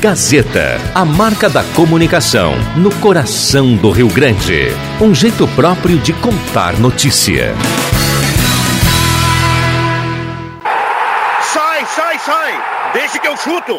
Gazeta, a marca da comunicação no coração do Rio Grande. Um jeito próprio de contar notícia. Sai, sai, sai! Deixe que eu chuto!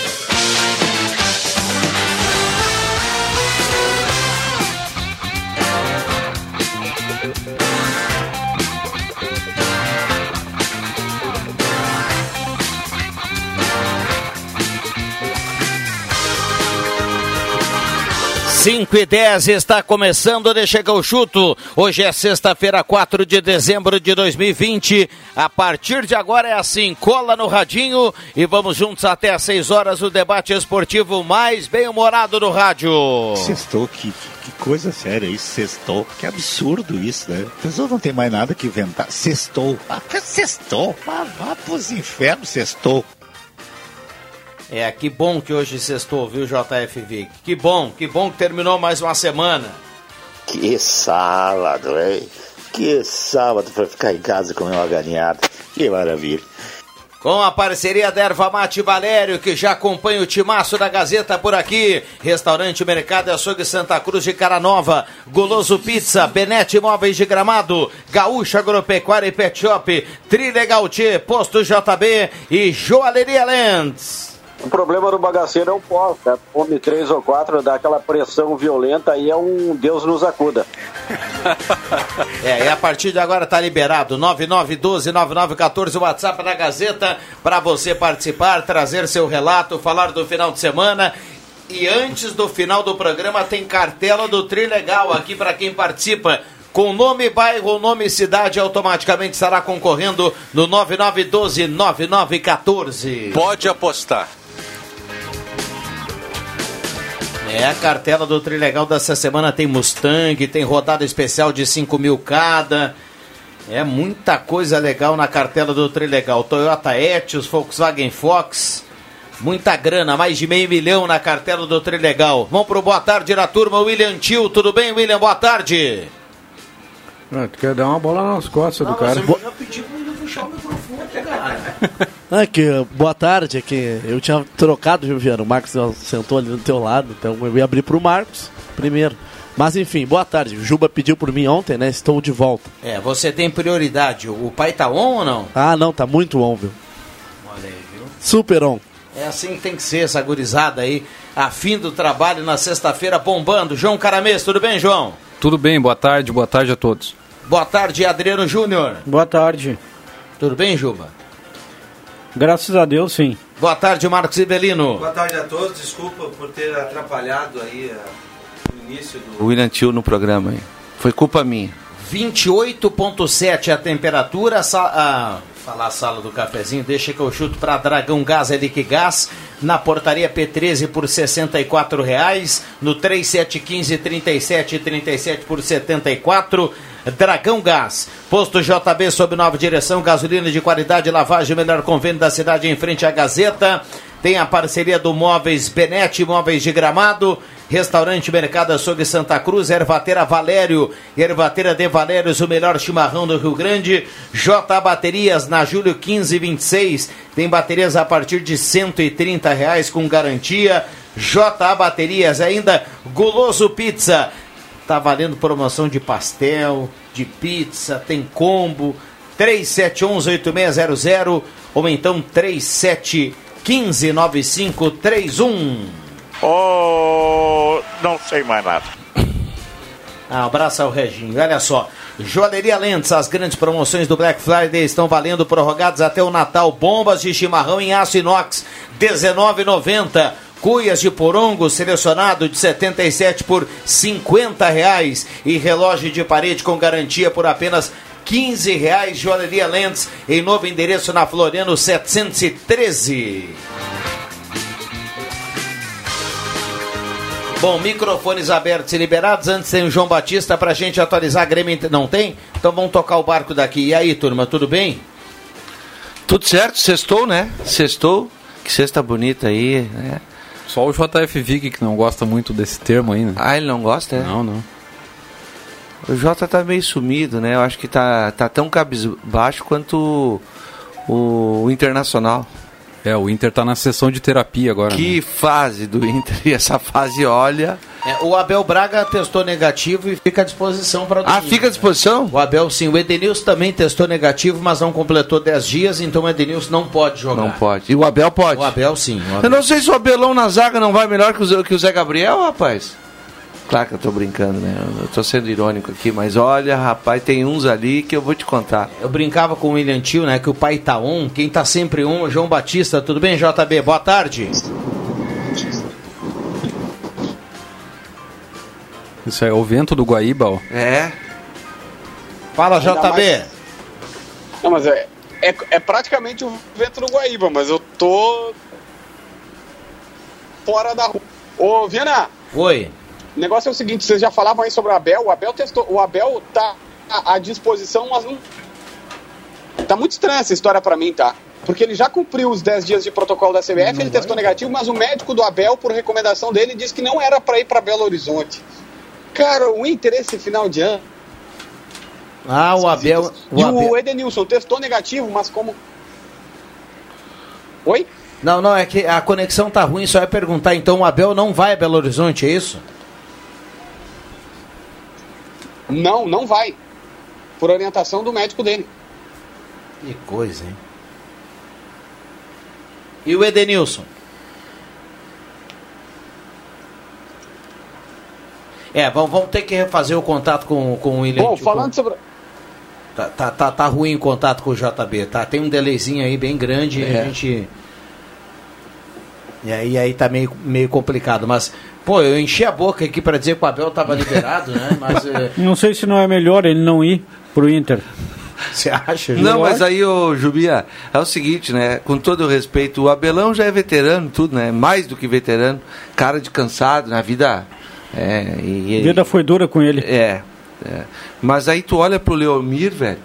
Cinco e dez está começando, deixa que eu chuto. Hoje é sexta-feira, 4 de dezembro de 2020. A partir de agora é assim, cola no radinho e vamos juntos até às 6 horas o debate esportivo mais bem-humorado do rádio. Sextou, que, que coisa séria isso, sextou. Que absurdo isso, né? A pessoa não tem mais nada que inventar. Sextou. Ah, sextou. Vá, vá pros infernos, sextou. É, que bom que hoje sextou, viu, JF Vic? Que bom, que bom que terminou mais uma semana. Que sábado, hein? Que sábado para ficar em casa e comer uma galinhada. Que maravilha. Com a parceria da Erva Mate Valério, que já acompanha o timaço da Gazeta por aqui. Restaurante Mercado e Açougue Santa Cruz de Caranova. Goloso Pizza, Benete Imóveis de Gramado. Gaúcha Agropecuária e Pet Shop. Trilegal T, Posto JB e Joalheria Lentes. O problema do bagaceiro é o pó, né? Come três ou quatro, dá aquela pressão violenta e é um Deus nos acuda. É, e a partir de agora tá liberado. 9912-9914, o WhatsApp da Gazeta, para você participar, trazer seu relato, falar do final de semana. E antes do final do programa tem cartela do Trilegal aqui para quem participa. Com nome, bairro, nome e cidade, automaticamente estará concorrendo no 9912-9914. Pode apostar. É, a cartela do Trilegal dessa semana tem Mustang, tem rodada especial de 5 mil cada. É muita coisa legal na cartela do Trilegal. Toyota Etios, Volkswagen Fox. Muita grana, mais de meio milhão na cartela do Trilegal. Vamos pro boa tarde na turma, William Tio. Tudo bem, William? Boa tarde. Ah, tu quer dar uma bola nas costas do cara. Eu já pedi pra ele puxar o microfone, cara. Ah, que, boa tarde, é que eu tinha trocado, viu, Viana? O Marcos sentou ali do teu lado, então eu ia abrir pro Marcos primeiro. Mas enfim, boa tarde. O Juba pediu por mim ontem, né? Estou de volta. É, você tem prioridade. O pai tá on ou não? Ah, não, tá muito on, viu? Olha aí, viu? Super on. É assim que tem que ser essa gurizada aí. A fim do trabalho na sexta-feira bombando. João Caramês, tudo bem, João? Tudo bem, boa tarde, boa tarde a todos. Boa tarde, Adriano Júnior. Boa tarde. Tudo bem, Juba? Graças a Deus, sim. Boa tarde, Marcos Ibelino. Boa tarde a todos. Desculpa por ter atrapalhado aí a, o início do. O William Tio no programa aí. Foi culpa minha. 28,7 a temperatura. A, falar a sala do cafezinho, deixa que eu chuto para Dragão Gás Elic Gás. Na portaria P13 por 64 reais. No 3715 37 37 por 74. Dragão Gás. Posto JB sob nova direção. Gasolina de qualidade, lavagem, melhor convênio da cidade em frente à Gazeta. Tem a parceria do Móveis Benete, Móveis de Gramado, Restaurante Mercado Açougue Santa Cruz, Ervateira Valério, Ervateira de Valérios, o melhor chimarrão do Rio Grande, J Baterias na Júlio 1526, tem baterias a partir de 130 reais com garantia. J Baterias ainda, Guloso Pizza, tá valendo promoção de pastel, de pizza, tem combo, 3711-8600 ou então 3715-9531. Oh, não sei mais nada. Ah, abraço ao Reginho. Olha só. Joalheria Lentes, as grandes promoções do Black Friday estão valendo prorrogadas até o Natal. Bombas de chimarrão em aço inox, R$19,90. Cuias de porongo selecionado de 77 por 50 reais e relógio de parede com garantia por apenas 15 reais. Joalheria Lentes em novo endereço na Floriano 713. Bom, microfones abertos e liberados. Antes tem o João Batista pra gente atualizar a Grêmio. Não tem? Então vamos tocar o barco daqui. E aí, turma, tudo bem? Tudo certo, sextou, né? Sextou. Que cesta bonita aí, né? Só o JF Vig que não gosta muito desse termo aí, né? Ah, ele não gosta, é? Não, não. O Jota tá meio sumido, né? Eu acho que tá, tá tão cabisbaixo quanto o, o Internacional. É, o Inter tá na sessão de terapia agora. né? Que fase do Inter. E essa fase, olha. É, o Abel Braga testou negativo e fica à disposição para Ah, fica à disposição? O Abel sim. O Edenilson também testou negativo, mas não completou 10 dias, então o Edenilson não pode jogar. Não pode. E o Abel pode. O Abel sim. o Eu Abel. não sei se o Abelão na zaga não vai melhor que o, que o Zé Gabriel, rapaz. Claro que eu tô brincando, né? Eu tô sendo irônico aqui, mas olha, rapaz, tem uns ali que eu vou te contar. Eu brincava com o William Tio, né? Que o pai tá on, quem tá sempre on é o João Batista. Tudo bem, JB? Boa tarde. Isso é o vento do Guaíba, ó. É. Fala, Ainda JB. mais- Não, mas é, é, é praticamente o vento do Guaíba, mas eu tô fora da rua. Ô, Viana, Oi. O negócio é o seguinte, vocês já falavam aí sobre o Abel, o Abel testou, o Abel tá à disposição, mas não... Tá muito estranha essa história pra mim, tá? Porque ele já cumpriu os 10 dias de protocolo da CBF, ele testou negativo, mas o médico do Abel, por recomendação dele, disse que não era pra ir pra Belo Horizonte. Cara, o Inter esse final de ano. Ah, o Abel. O e Abel... o Edenilson testou negativo, mas como. Oi? Não, não, é que a conexão tá ruim, só é perguntar. Então o Abel não vai a Belo Horizonte, é isso? Não, não vai. Por orientação do médico dele. Que coisa, hein? E o Edenilson? É, vamos, vamos ter que refazer o contato com, com o William. Bom, Tio. falando sobre. Tá, tá, tá, tá ruim o contato com o JB, tá? Tem um delayzinho aí bem grande e É. a gente. E aí, aí tá meio, meio complicado, mas. Pô, eu enchi a boca aqui pra dizer que o Abel tava liberado, né? Mas. é, Não sei se não é melhor ele não ir pro Inter. Você acha? Não, mas aí, ô Jubia, é o seguinte, né? Com todo o respeito, o Abelão já é veterano, tudo, né? Mais do que veterano, cara de cansado na vida. É, e, A vida foi dura com ele. É, é. Mas aí tu olha pro Leomir, velho.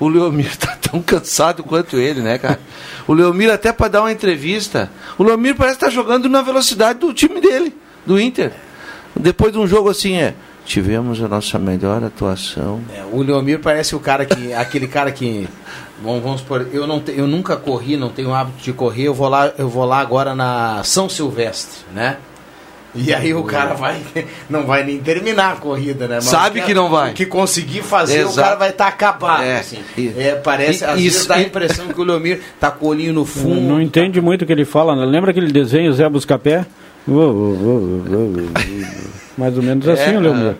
O Leomir tá tão cansado quanto ele, né, cara? O Leomir, até pra dar uma entrevista, o Leomir parece estar jogando na velocidade do time dele, do Inter. Depois de um jogo assim, é. Tivemos a nossa melhor atuação. É, o Leomir parece o cara que. aquele cara que. Bom, vamos supor, eu, não te- eu nunca corri, não tenho hábito de correr, eu vou lá, eu vou lá agora na São Silvestre, né? E aí o cara vai, não vai nem terminar a corrida, né? Mas Sabe o que- que não vai. O que conseguir fazer, o Exato. cara vai estar acabado. É. assim. E- É, parece, e- às vezes isso- dá a impressão que o Leomir tá com o olhinho no fundo. Não entende muito o que ele fala. né? Lembra aquele desenho Zé Buscapé? Uh, uh, uh. Mais ou menos assim, É, o Leomir.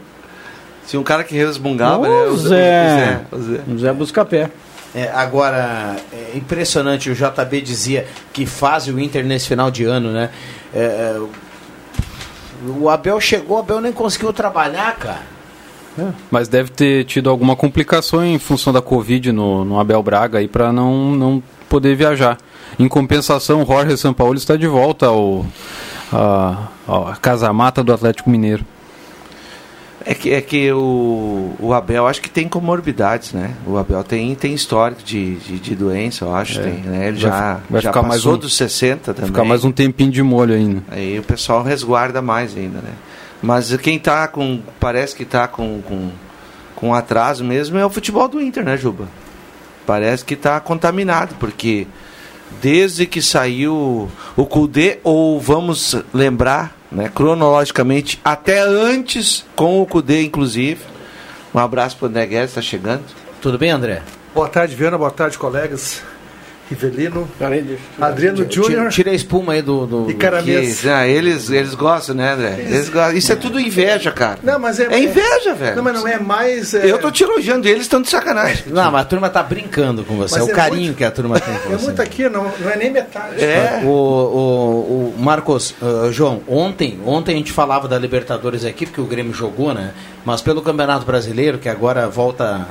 Tinha um cara que resmungava, né? O O Zé. o Zé. O Zé Buscapé. É, agora, é impressionante, o JB dizia que faz o Inter nesse final de ano, né? É, é, o Abel chegou, o Abel nem conseguiu trabalhar, cara. Mas deve ter tido alguma complicação em função da Covid no, no Abel Braga aí para não, não poder viajar. Em compensação, o Jorge Sampaoli está de volta ao, a, a casa mata do Atlético Mineiro. É que, é que o, o Abel acho que tem comorbidades, né? O Abel tem, tem histórico de, de, de doença, eu acho. É. Tem, né? Ele Vai já, vai já passou mais um- dos 60 também. Ficar mais um tempinho de molho ainda. Aí o pessoal resguarda mais ainda, né? Mas quem tá com. Parece que tá com, com, com atraso mesmo é o futebol do Inter, né, Juba? Parece que tá contaminado, porque desde que saiu o Kudê, ou vamos lembrar, né, cronologicamente, até antes com o Kudê, inclusive. Um abraço pro André Guedes, tá chegando. Tudo bem, André? Boa tarde, Viana. Boa tarde, colegas. Rivelino, Adriano Júnior tira a espuma aí do. do e Caramês. Que, ah, eles, eles gostam, né, André? Eles gostam. Isso é tudo inveja, cara. Não, mas é, É inveja, velho. Não, mas não é mais. é- Eu tô te elogiando, eles estão de sacanagem. Não, mas a turma tá brincando com você. Mas é o é carinho muito- que a turma tem com É você. muito aqui, não, não é nem metade. É. O, o, o Marcos, ah, João, ontem, ontem a gente falava da Libertadores aqui, porque o Grêmio jogou, né? Mas pelo Campeonato Brasileiro, que agora volta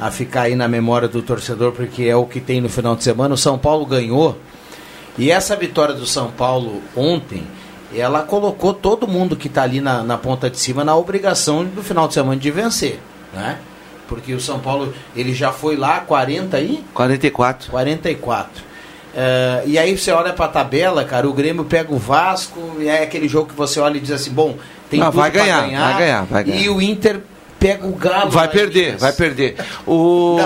a ficar aí na memória do torcedor, porque é o que tem no final de semana, o São Paulo ganhou. E essa vitória do São Paulo ontem ela colocou todo mundo que está ali na, na ponta de cima na obrigação do final de semana de vencer, né? Porque o São Paulo, ele já foi lá 40 aí? 44. 44. Eh, e aí você olha pra tabela, cara, o Grêmio pega o Vasco, e é aquele jogo que você olha e diz assim, bom, tem Não, tudo vai ganhar, ganhar, vai ganhar, vai ganhar. E o Inter pega o Galo. Vai em perder, Minas. vai perder. O...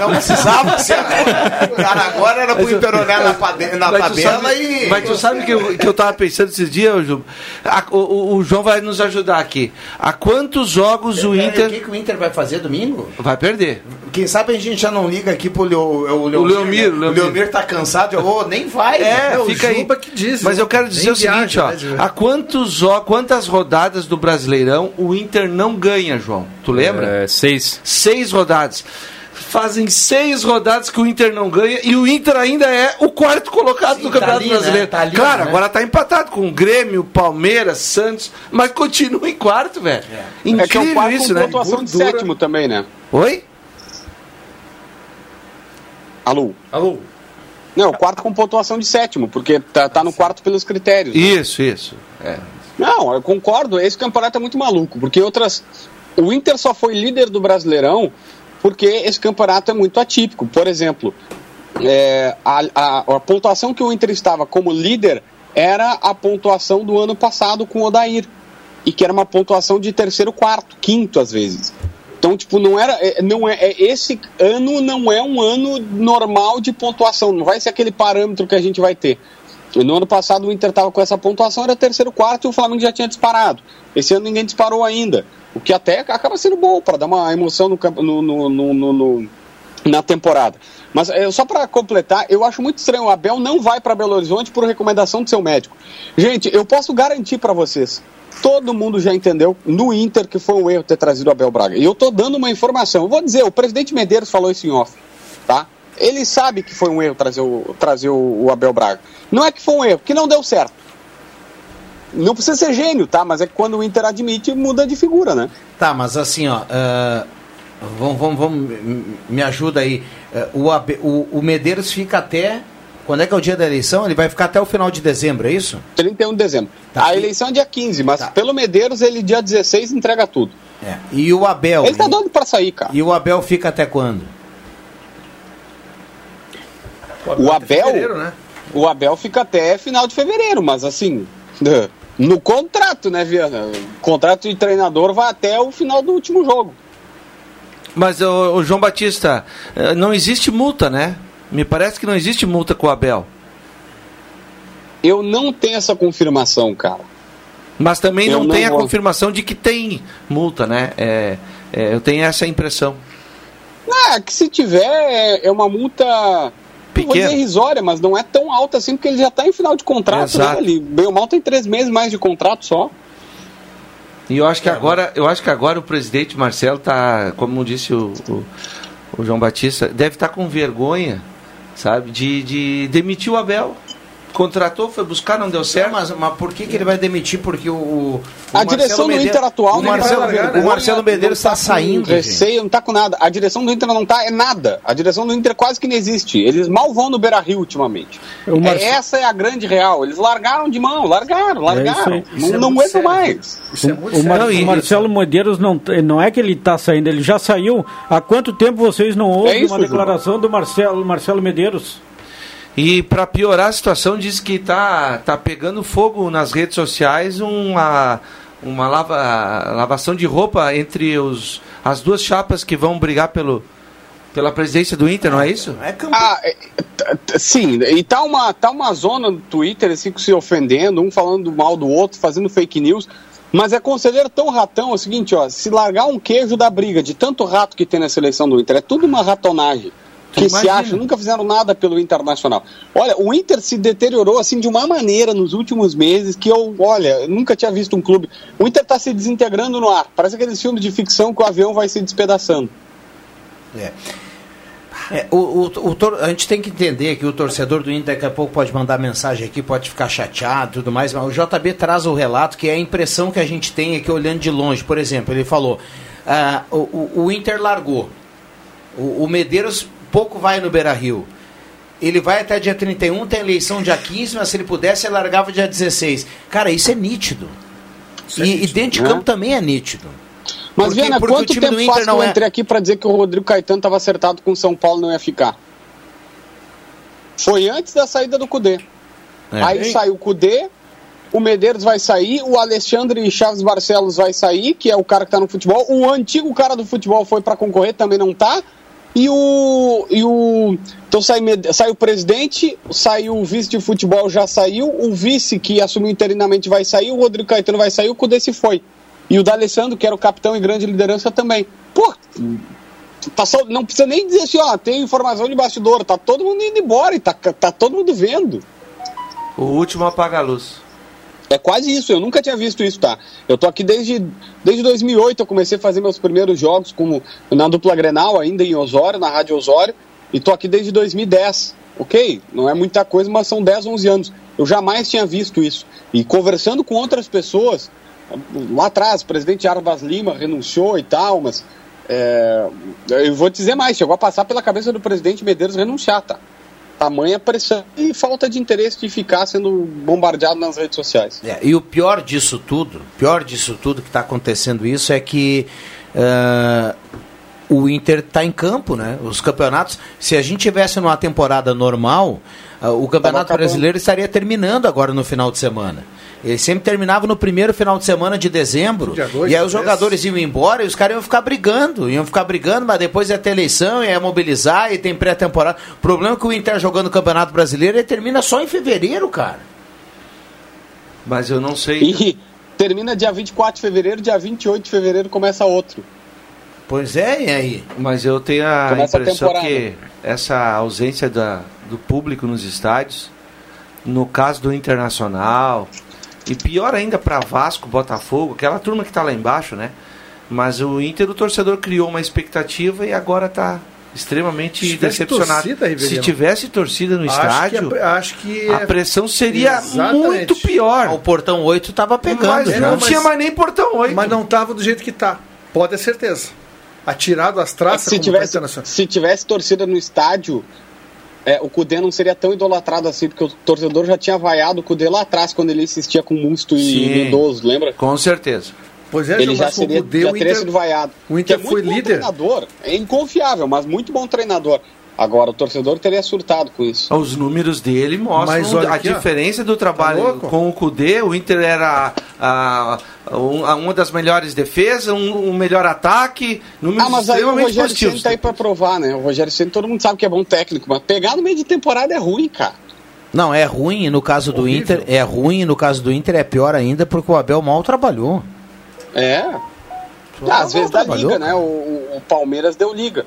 Não precisava ser agora. Cara, agora era pro Inter olhar na, pade- na Mas tu tabela sabe- e. Mas tu sabe que eu, que eu tava pensando esses dias, ô, Ju? A- o, o- o João vai nos ajudar aqui. A quantos jogos o Peraí, Inter O que, que o Inter vai fazer domingo? vai perder? Quem sabe a gente já não liga aqui pro Leo, o Leomir. O Leomir, né? Leomir. O Leomir tá cansado. Ô, nem vai. É, né? fica aí. Mas eu quero dizer o seguinte, ó. né? Há quantos, jo- quantas rodadas do Brasileirão o Inter não ganha, João? Tu lembra? É, seis. Seis rodadas. Fazem seis rodadas que o Inter não ganha e o Inter ainda é o quarto colocado do tá Campeonato ali, né? Brasileiro. Tá ali, claro, né? agora tá empatado com o Grêmio, Palmeiras, Santos, mas continua em quarto, velho. Incrível É que é o quarto isso, com né? pontuação de sétimo também, né? Oi? Alô? Alô? Não, o quarto com pontuação de sétimo, porque tá, tá no quarto pelos critérios. né? Isso, isso. É. Não, eu concordo. Esse campeonato é muito maluco, porque outras. O Inter só foi líder do Brasileirão porque esse campeonato é muito atípico. Por exemplo, é, a, a- a pontuação que o Inter estava como líder era a pontuação do ano passado com o Odair. E que era uma pontuação de terceiro, quarto, quinto às vezes. Então, tipo, não era. é, Não é, é- esse ano não é um ano normal de pontuação. Não vai ser aquele parâmetro que a gente vai ter. No ano passado o Inter estava com essa pontuação, era terceiro, quarto e o Flamengo já tinha disparado. Esse ano ninguém disparou ainda. O que até acaba sendo bom para dar uma emoção no- no- no- no- na temporada. Mas é, só para completar, eu acho muito estranho. O Abel não vai para Belo Horizonte por recomendação do seu médico. Gente, eu posso garantir para vocês. Todo mundo já entendeu no Inter que foi um erro ter trazido o Abel Braga. E eu tô dando uma informação. Eu vou dizer, o presidente Medeiros falou isso em off, tá? Ele sabe que foi um erro trazer o, trazer o, Abel Braga. Não é que foi um erro, que não deu certo. Não precisa ser gênio, tá? Mas é que quando o Inter admite, muda de figura, né? Tá, mas assim, ó. ah, vamos, vamos, vamos, me ajuda aí. Ah, o, o, o Medeiros fica até. Quando é que é o dia da eleição? Ele vai ficar até o final de dezembro, é isso? 31 de dezembro. Tá. A eleição é dia 15, mas pelo Medeiros ele dia 16 entrega tudo. É. E o Abel? Ele tá doido pra sair, cara. E o Abel fica até quando? O Abel, fevereiro, né? o Abel fica até final de fevereiro, mas assim, no contrato, né, Viana? O contrato de treinador vai até o final do último jogo. Mas, o, o João Batista, eh, não existe multa, né? Me parece que não existe multa com o Abel. Eu não tenho essa confirmação, cara. Mas também não, não tem a vou. confirmação de que tem multa, né? É, é, eu tenho essa impressão. Ah, que se tiver é, é uma multa Pequena. irrisória, mas não é tão alta assim, porque ele já tá em final de contrato, né? Ele, bem ou mal, tem três meses mais de contrato só. E eu acho que agora, eu acho que agora o presidente Marcelo tá, como disse o, o, o João Batista, deve estar com vergonha, sabe, de, de demitir o Abel. Contratou, foi buscar, não deu certo. Mas, mas por que, que ele vai demitir? Porque o. o A Marcelo direção do Inter atual o não Marcelo, tá com vergonha, o Marcelo Medeiros não está tá saindo. Receio, não tá com nada. A direção do Inter não tá é nada. A direção do Inter quase que não existe. Eles mal vão no Beira Rio ultimamente. É, essa é a grande real. Eles largaram de mão, largaram, largaram. aí. Isso é não não muito aguentam sério. mais. Isso é O, muito o Mar- sério. o Marcelo Medeiros não, não é que ele está saindo, ele já saiu. Há quanto tempo vocês não ouvem É isso, uma declaração do Marcelo, Marcelo Medeiros? E para piorar a situação, diz que tá, tá pegando fogo nas redes sociais uma, uma lava, lavação de roupa entre os, as duas chapas que vão brigar pelo, pela presidência do Inter, não é isso? É Ah, é, sim, e tá uma, tá uma zona no Twitter, assim, se ofendendo, um falando mal do outro, fazendo fake news. Mas é conselheiro tão ratão, é o seguinte, ó, se largar um queijo da briga de tanto rato que tem na seleção do Inter, é tudo uma ratonagem. Que se imagina. acha, nunca fizeram nada pelo Internacional. Olha, o Inter se deteriorou assim de uma maneira nos últimos meses que eu, olha, eu nunca tinha visto um clube. O Inter tá se desintegrando no ar. Parece aqueles filmes de ficção que o avião vai se despedaçando. É. É, o, o, o tor- a gente tem que entender que o torcedor do Inter daqui a pouco pode mandar mensagem aqui, pode ficar chateado e tudo mais, mas o JB traz o relato que é a impressão que a gente tem aqui olhando de longe. Por exemplo, ele falou: ah, o, o- o Inter largou, o, o Medeiros pouco vai no Beira Rio. Ele vai até dia 31, tem eleição dia 15, mas se ele pudesse, ele largava dia 16. Cara, isso é nítido. e, e dentro de né? campo também é nítido. Mas, Porque- Viana, porque quanto do tempo Inter faz que não eu é- entrei aqui pra dizer que o Rodrigo Caetano estava acertado com o São Paulo e não ia ficar? Foi antes da saída do Cudê. É. Aí Ei. saiu o Cudê, o Medeiros vai sair, o Alexandre Chaves Barcelos vai sair, que é o cara que tá no futebol. O antigo cara do futebol foi pra concorrer, também não tá. E o. E o então sai, sai o presidente, saiu o vice de futebol, já saiu. O vice que assumiu interinamente vai sair, o Rodrigo Caetano vai sair, o Cudê foi. E o D'Alessandro, que era o capitão e grande liderança também. Pô, tá só, não precisa nem dizer assim, ó, tem informação de bastidor, tá todo mundo indo embora e tá, tá todo mundo vendo. O último apaga a luz. É quase isso, eu nunca tinha visto isso, tá? Eu tô aqui desde, desde 2008, eu comecei a fazer meus primeiros jogos como na dupla Grenal, ainda em Osório, na Rádio Osório, e tô aqui desde 2010. Ok, não é muita coisa, mas são 10, 11 anos. Eu jamais tinha visto isso. E conversando com outras pessoas, lá atrás, o presidente Arbas Lima renunciou e tal, mas é, eu vou te dizer mais, chegou a passar pela cabeça do presidente Medeiros renunciar, tá? Tamanha pressão e falta de interesse de ficar sendo bombardeado nas redes sociais. É, e o pior disso tudo, pior disso tudo que está acontecendo isso é que ah, o Inter está em campo, né? Os campeonatos, se a gente tivesse numa temporada normal, ah, o Campeonato. Brasileiro estaria terminando agora no final de semana. Ele sempre terminava no primeiro final de semana de dezembro. Dia dois, e aí os dia jogadores iam embora e os caras iam ficar brigando. Iam ficar brigando, mas depois ia ter eleição, ia mobilizar e tem pré-temporada. O problema é que o Inter jogando o Campeonato Brasileiro ele termina só em fevereiro, cara. Mas eu não sei. E termina dia 24 de fevereiro, dia 28 de fevereiro começa outro. Pois é, e aí? Mas eu tenho a Começa a impressão temporada. que essa ausência da, do público nos estádios, no caso do Internacional, e pior ainda para Vasco, Botafogo, aquela turma que está lá embaixo, né? Mas o Inter, o torcedor criou uma expectativa e agora está extremamente Se decepcionado. torcida. Se tivesse torcida no Acho estádio, que, acho que a pressão seria Exatamente. muito pior. O portão 8 estava pegando Mas já. não tinha mais nem portão 8. Mas não tava do jeito que tá. Pode ter certeza. Atirado as traças se, como tivesse, se tivesse torcida no estádio, é, o Cudê não seria tão idolatrado assim, porque o torcedor já tinha vaiado o Cudê lá atrás, quando ele insistia com Musto e. Lindoso, lembra? Com certeza. Pois é, ele já, com o seria, Cudê, já o teria Inter- sido vaiado. o Inter Que é foi muito bom líder. treinador, é inconfiável, mas muito bom treinador. Agora, o torcedor teria surtado com isso. Os números dele mostram Mas olha a aqui, ó. diferença do Tá trabalho louco? com o Cudê. O Inter era a, a- um- a- uma das melhores defesas, um, um melhor ataque, números Ah, mas aí o Rogério. Ceni tá aí pra provar, né? O Rogério Ceni todo mundo sabe que é bom técnico, mas pegar no meio de temporada é ruim, cara. Não, é ruim e no caso do Horrível. Inter, é ruim e no caso do Inter é pior ainda porque o Abel mal trabalhou. É. Ah, às vezes dá liga, né? O, o- o Palmeiras deu liga.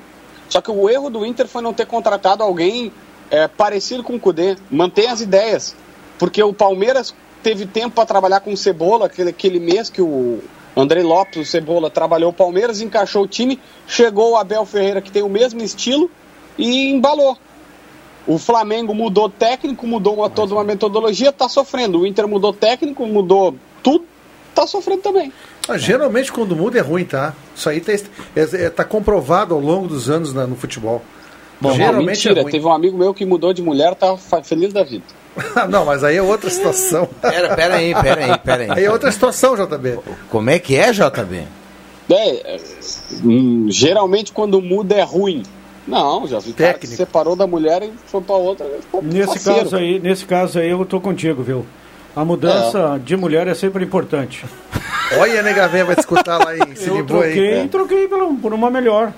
Só que o erro do Inter foi não ter contratado alguém é, parecido com o Cudê. Mantém as ideias. Porque o Palmeiras teve tempo para trabalhar com o Cebola, aquele, aquele mês que o André Lopes, o Cebola, trabalhou o Palmeiras, encaixou o time, chegou o Abel Ferreira, que tem o mesmo estilo, e embalou. O Flamengo mudou técnico, mudou uma, toda uma metodologia, tá sofrendo. O Inter mudou técnico, mudou tudo, tá sofrendo também. Ah, geralmente quando muda é ruim, tá? Isso aí tá, é, é- tá comprovado ao longo dos anos na- no futebol. Bom, geralmente mentira, é ruim. teve um amigo meu que mudou de mulher, tá feliz da vida. não, mas aí é outra situação. Pera, pera aí, pera aí, pera aí. Aí é outra situação, JB. Como é que é, JB? É, é, hum, geralmente quando muda é ruim. Não, já vi cara que se separou da mulher e foi pra outra. Nesse parceiro. caso, aí, nesse caso aí, eu tô contigo, viu? A mudança de mulher é sempre importante. Olha, nega véia vai te escutar lá em Eu Sinimbu aí. troquei, troquei pelo- por uma melhor.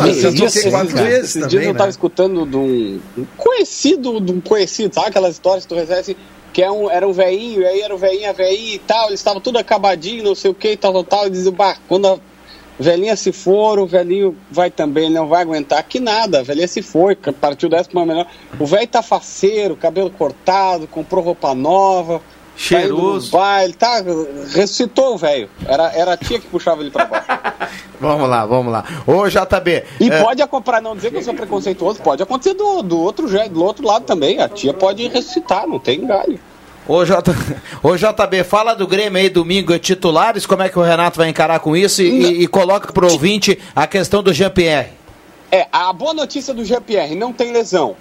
Ah, Esses eu dias, troquei quatro esses- vezes esses também, dias eu né? tava escutando de um, conhecido, de um conhecido, sabe aquelas histórias que tu recebe assim, que é um, era um velhinho, e aí era um velhinho, a velhinha e tal, eles estavam tudo acabadinho, não sei o que, tal, tal, tal, e diziam, bah, quando a velhinha se for, o velhinho vai também, não vai aguentar. Que nada, a velhinha se foi, partiu uma melhor. O velho tá faceiro, cabelo cortado, comprou roupa nova, Cheiroso. Baile, tá, ressuscitou o velho. Era, era a tia que puxava ele pra baixo. Vamos lá, vamos lá. Ô, JB. E é, pode comprar, não dizer que eu sou preconceituoso, pode acontecer do, do, outro, do outro lado também. A tia pode ressuscitar, não tem galho. Ô, J... Ô JB, fala do Grêmio aí domingo, é titulares, como é que o Renato vai encarar com isso e, e- e coloca pro ouvinte a questão do Jean-Pierre. É, a boa notícia do GPR, não tem lesão.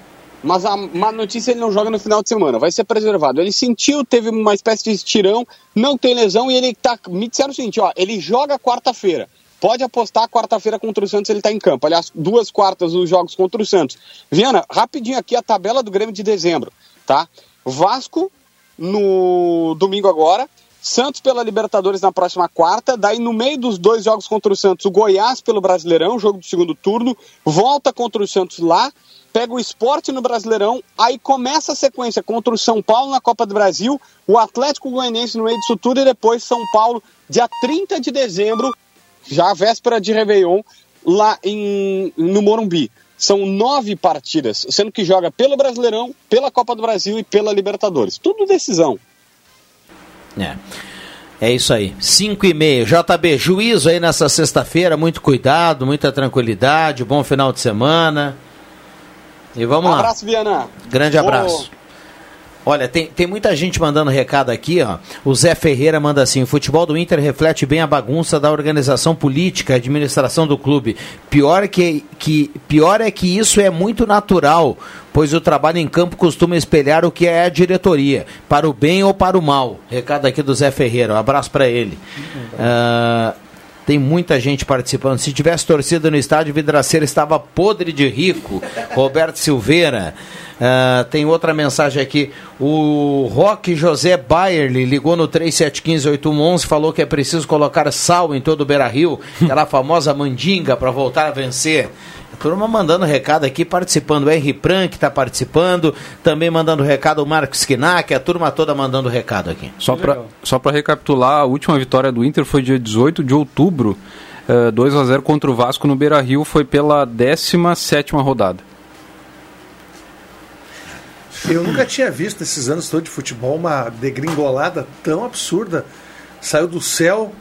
mas a má notícia ele não joga no final de semana, vai ser preservado. Ele sentiu, teve uma espécie de estirão, não tem lesão e ele tá. Me disseram o seguinte, ó, ele joga quarta-feira. Pode apostar quarta-feira contra o Santos, ele tá em campo. Aliás, duas quartas os jogos contra o Santos. Viana, rapidinho aqui a tabela do Grêmio de dezembro, tá? Vasco no domingo agora, Santos pela Libertadores na próxima quarta, daí no meio dos dois jogos contra o Santos, o Goiás pelo Brasileirão, jogo do segundo turno, volta contra o Santos lá, pega o esporte no Brasileirão, aí começa a sequência contra o São Paulo na Copa do Brasil, o Atlético Goianiense no meio disso tudo e depois São Paulo, dia 30 de dezembro, já véspera de Réveillon, lá em, no Morumbi. São nove partidas, sendo que joga pelo Brasileirão, pela Copa do Brasil e pela Libertadores. Tudo decisão. É. É isso aí. 5 e meia. JB, juízo aí nessa sexta-feira. Muito cuidado, muita tranquilidade. Bom final de semana. E vamos lá. Abraço, Viana. Grande abraço. Olha, tem, tem muita gente mandando recado aqui, ó. O Zé Ferreira manda assim: o futebol do Inter reflete bem a bagunça da organização política, administração do clube. Pior, que, que, pior é que isso é muito natural, pois o trabalho em campo costuma espelhar o que é a diretoria, para o bem ou para o mal. Recado aqui do Zé Ferreira, um abraço para ele. Ah, tem muita gente participando. Se tivesse torcida no estádio, o Vidraceiro estava podre de rico. Roberto Silveira. Ah, tem outra mensagem aqui. O Roque José Bayerly ligou no 3715-8111, falou que é preciso colocar sal em todo o Beira Rio, aquela famosa mandinga para voltar a vencer. A turma mandando recado aqui, participando. O R. Pran, que está participando, também mandando recado o Marcos Skinak, a turma toda mandando recado aqui. Só para só pra recapitular, a última vitória do Inter foi dia 18 de outubro, eh, 2 a 0 contra o Vasco no Beira Rio, foi pela 17 rodada. Eu nunca tinha visto nesses anos todos de futebol uma degringolada tão absurda. Saiu do céu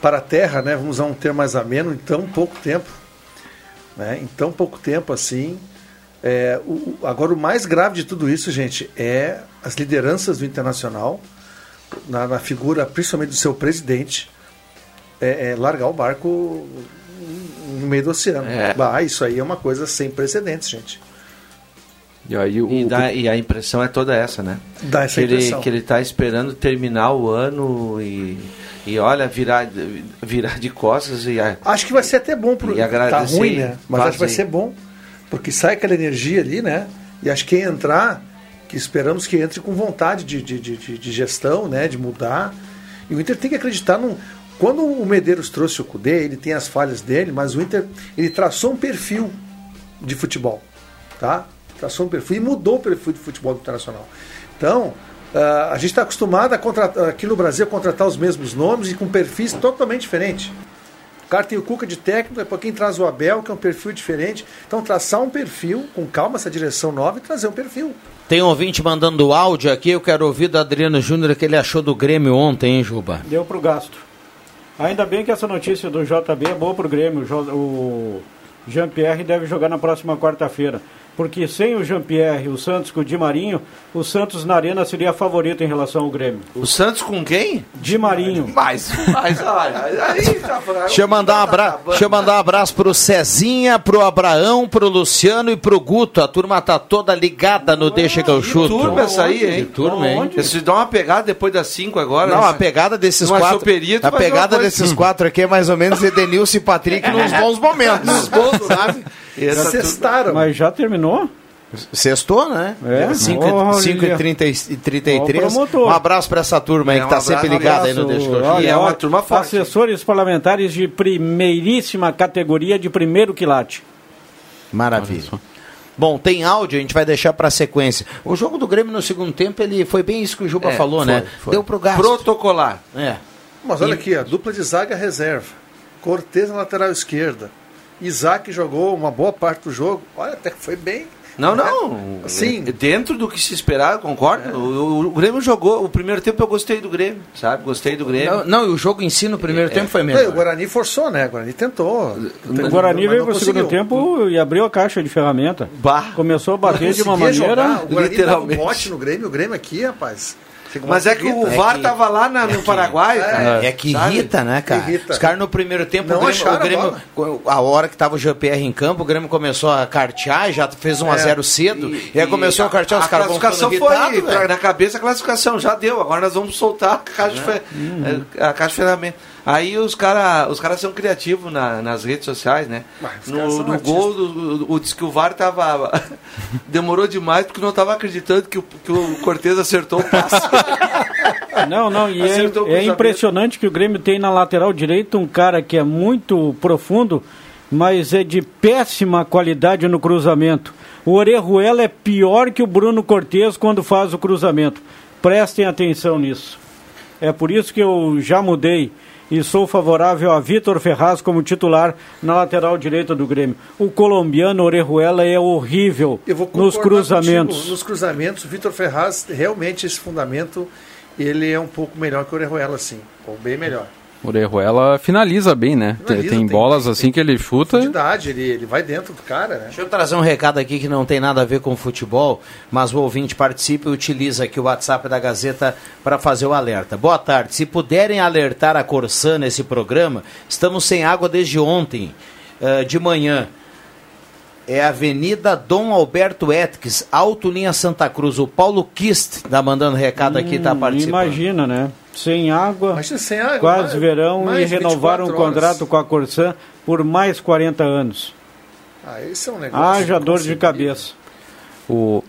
para a terra, né? Vamos usar um termo mais ameno, em tão pouco tempo. Né? Em tão pouco tempo assim. É, o- agora, o mais grave de tudo isso, gente, é as lideranças do Internacional, na, na figura principalmente do seu presidente, é, é largar o barco no meio do oceano. É. Bah, isso aí é uma coisa sem precedentes, gente. E, aí, o, E, dá- e a impressão é toda essa, né? Dá essa que ele, impressão. que ele tá esperando terminar o ano e, e olha, virar, virar de costas e. Acho que vai ser até bom pro. E Tá agradecer ruim, né? Mas acho que vai ser bom. Porque sai aquela energia ali, né? E acho que quem entrar, que esperamos que entre com vontade de, de, de, de- de gestão, né? De mudar. E o Inter tem que acreditar num. Quando o Medeiros trouxe o Cudê, ele tem as falhas dele, mas o Inter ele traçou um perfil de futebol, tá? Traçou um perfil e mudou o perfil de futebol internacional. Então, ah, a gente está acostumado a contratar, aqui no Brasil a contratar os mesmos nomes e com perfis totalmente diferentes. O cara tem o Cuca de técnico, depois quem traz o Abel, que é um perfil diferente. Então, traçar um perfil, com calma, essa direção nova e trazer um perfil. Tem um ouvinte mandando áudio aqui, eu quero ouvir do Adriano Júnior o que ele achou do Grêmio ontem, hein, Juba? Deu pro gasto. Ainda bem que essa notícia do JB é boa pro Grêmio. O Jo- O Jean-Pierre deve jogar na próxima quarta-feira. Porque sem o Jean-Pierre, o Santos com o Di Marinho, o Santos na arena seria favorito em relação ao Grêmio. O Santos com quem? Di Marinho. Mas, mas olha, aí tá. Deixa eu mandar um, abra... Deixa eu mandar um abraço pro Cezinha, pro Abraão, pro Luciano e pro Guto. A turma tá toda ligada no Deixa que eu chuto. Turma essa aí, hein? Que turma, hein? Você se dá uma pegada depois das 5 agora. Não, né? a pegada desses quatro. tu A uma pegada desses quatro aqui é mais ou menos Edenilson e Patrick nos bons momentos. Nos bons, sabe? Essa Cestaram. Mas já terminou? Sextou, né? É? 5 Olha. e 30 e 33. Ó, o promotor. Um abraço pra essa turma aí É, que um tá abraço, sempre um ligada aí no. Deixa. Olha, E é uma turma forte. Assessores parlamentares de primeiríssima categoria de primeiro quilate. Maravilha. Bom, tem áudio, a gente vai deixar pra sequência. O jogo do Grêmio no segundo tempo, ele foi bem isso que o Juba É, falou, foi, né? foi. Deu pro gasto. Protocolar. É. Mas olha aqui, a dupla de zaga reserva. Cortez na lateral esquerda. Isaac jogou uma boa parte do jogo. Olha, até que foi bem. Não, não. Sim. É, Dentro do que se esperava, concordo. O, o Grêmio jogou. O primeiro tempo eu gostei do Grêmio, sabe? Gostei do Grêmio. Não, não, e o jogo em si no primeiro É. tempo foi Não, melhor. o Guarani forçou, né? O Guarani tentou. O Guarani veio pro segundo tempo e abriu a caixa de ferramenta. Bah. Começou a bater de uma maneira. jogar. O Guarani dava um literalmente. bote no Grêmio. O Grêmio aqui, rapaz. Mas é que o VAR tava lá na- no Paraguai, cara. É, que Sabe? irrita, né, cara? Irrita. Os caras no primeiro tempo, Não o Grêmio, o a Grêmio- a hora que tava o GPR em campo, o Grêmio começou a cartear, já fez 1 a 0 cedo, e, aí começou a cartear, os a caras vão classificação ficando foi irritados, pra- na cabeça a classificação já deu agora nós vamos soltar a caixa de, é, a caixa de ferramenta aí os caras os caras são criativos na- nas redes sociais né caras no, no gol o, diz que o VAR tava demorou demais porque não tava acreditando que o, que o Cortez acertou o passe Não, não, e é, Acertou o é impressionante que o Grêmio tem na lateral direita um cara que é muito profundo, mas é de péssima qualidade no cruzamento. O Orejuela é pior que o Bruno Cortes quando faz o cruzamento. Prestem atenção nisso. É por isso que eu já mudei e sou favorável a Vitor Ferraz como titular na lateral direita do Grêmio. O colombiano Orejuela é horrível nos cruzamentos. contigo, nos cruzamentos, Vitor Ferraz, realmente esse fundamento, ele é um pouco melhor que o Orejuela, sim. Ou bem melhor. O Orejuela finaliza bem, né? Tem- Finaliza, tem, tem- bolas assim que ele chuta. Idade, ele, ele vai dentro do cara, né? Deixa eu trazer um recado aqui que não tem nada a ver com futebol, mas o ouvinte participa e utiliza aqui o WhatsApp da Gazeta para fazer o alerta. Boa tarde. Se puderem alertar a Corsã nesse programa, estamos sem água desde ontem, eh, de manhã. É Avenida Dom Alberto Etques, Alto Linha Santa Cruz. O Paulo Kist tá mandando recado aqui, tá Hum, participando. Imagina, né? Sem água, sem água, quase mais- verão mais e renovaram o 24 horas. contrato com a Corsã por mais 40 anos. Ah, esse é um negócio. Haja dor de cabeça. O,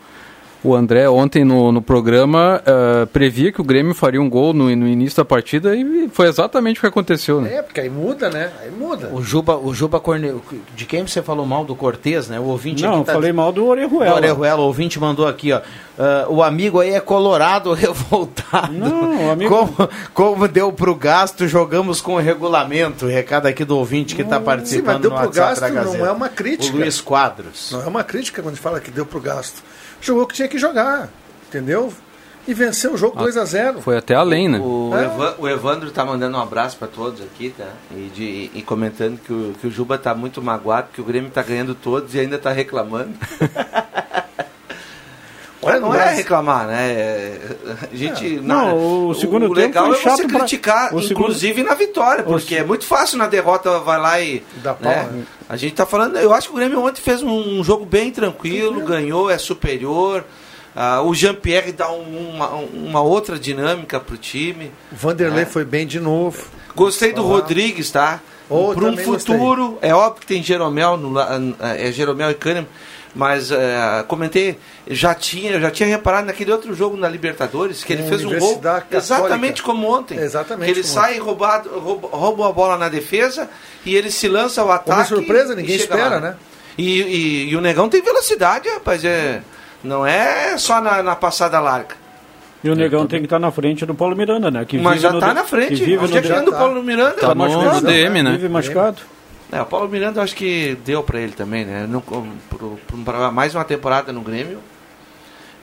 o André, ontem no, no programa, eh, previa que o Grêmio faria um gol no, no início da partida e foi exatamente o que aconteceu, né? É, porque aí muda, né? Aí muda. O Juba, o Juba Corne... De quem você falou mal do Cortez, né? O ouvinte Não, aqui tá... falei mal do Orejuela. Do Orejuela, o ouvinte mandou aqui, ó. ah, o amigo aí é colorado revoltado. Não, o amigo- Como, como deu pro gasto, jogamos com o regulamento. Recado aqui do ouvinte que está Sim, participando mas deu no pro WhatsApp gasto, não é uma crítica. O Luiz Quadros. Não é uma crítica quando a gente fala que deu pro gasto. Jogou o que tinha que jogar, entendeu? E venceu o jogo 2 a 0 Foi até além, né? O, É. Evan- o Evandro tá mandando um abraço para todos aqui, tá? E, de- e comentando que o, que o Juba tá muito magoado, que o Grêmio tá ganhando todos e ainda tá reclamando. Olha, não é reclamar, né? É- A gente. É. Não, o segundo tempo legal foi é você pra- criticar, o segundo- inclusive na vitória, porque é muito fácil na derrota vai lá e. Dá pau, né? né? A gente tá falando. Eu acho que o Grêmio ontem fez um jogo bem tranquilo, ganhou, é superior. Ah, o Jean-Pierre dá um- uma, uma outra dinâmica pro time. O Vanderlei É. foi bem de novo. Gostei do. Rodrigues, tá? Oh, Para um também gostei. futuro, é óbvio que tem Jeromel, no, é Jeromel e Kahneman, mas é, comentei, já tinha, já tinha reparado naquele outro jogo na Libertadores, que ele fez um gol Católica. exatamente como ontem. Exatamente Que ele sai roubado, rouba, rouba a bola na defesa e ele se lança ao ataque. Uma surpresa, ninguém espera, lá. né? E, e- e o Negão tem velocidade, rapaz, é, não é só na, na passada larga. E o Negão tem que estar na frente do Paulo Miranda, né? Que Mas vive já tá de- na frente. que vive Onde no é que de- anda o Paulo Miranda? Tá no- machucado, no DM, né? Vive machucado. É, o Paulo Miranda eu acho que deu pra ele também, né? Para mais uma temporada no Grêmio,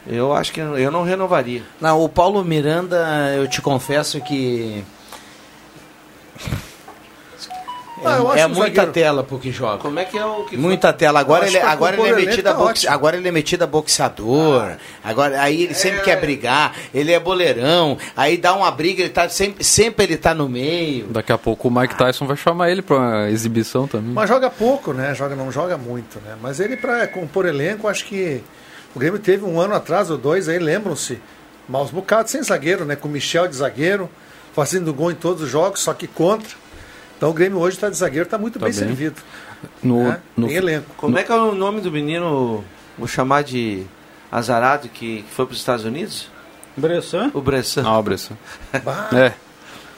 eu acho que eu não renovaria. Não, o Paulo Miranda, eu te confesso que. Ah, é um muita zagueiro. tela pro que joga. Como é que é o que Muita tela. Agora ele, que pra agora ele é metido a tá boxe, ótimo. agora ele é metido a boxeador. Agora aí ele sempre quer brigar. Ele é boleirão. Aí dá uma briga, ele tá sempre, sempre ele tá no meio. Daqui a pouco o Mike Tyson vai chamar ele pra exibição também. Mas joga pouco, né? Joga, não joga muito, né? Mas ele, para compor elenco, acho que o Grêmio teve um ano atrás ou dois aí, lembram-se, maus bocados sem zagueiro, né? Com o Michel de zagueiro, fazendo gol em todos os jogos, só que contra. Então o Grêmio hoje está de zagueiro, está muito Tá bem, bem. servido. No, né? no, elenco. Como é que é o nome do menino, vou chamar de azarado, que, que foi para os Estados Unidos? Bressan? O Bressan. Ah, o Bressan. Bah, É,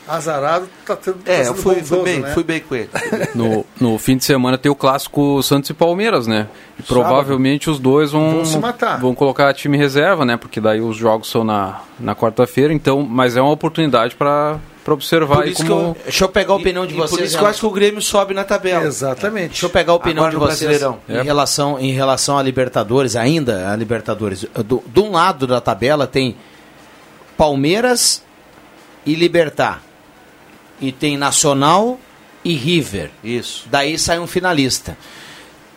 Azarado tá tendo tá É, eu fui, fui bondoso, bem, né? fui bem com ele. no, no fim de semana tem o clássico Santos e Palmeiras, né? E provavelmente os dois vão, Vão se matar. vão colocar time reserva, né? Porque daí os jogos são na, na quarta-feira, então, mas é uma oportunidade para observar aí isso que como eu- Deixa eu pegar a opinião de E por vocês. isso que eu acho que o Grêmio sobe na tabela. Exatamente. Deixa eu pegar a opinião Agora de vocês Brasileirão. em, É. relação, em relação à Libertadores, ainda a Libertadores. Do, de um lado da tabela tem Palmeiras e Libertar. E tem Nacional e River. Isso. Daí sai um finalista.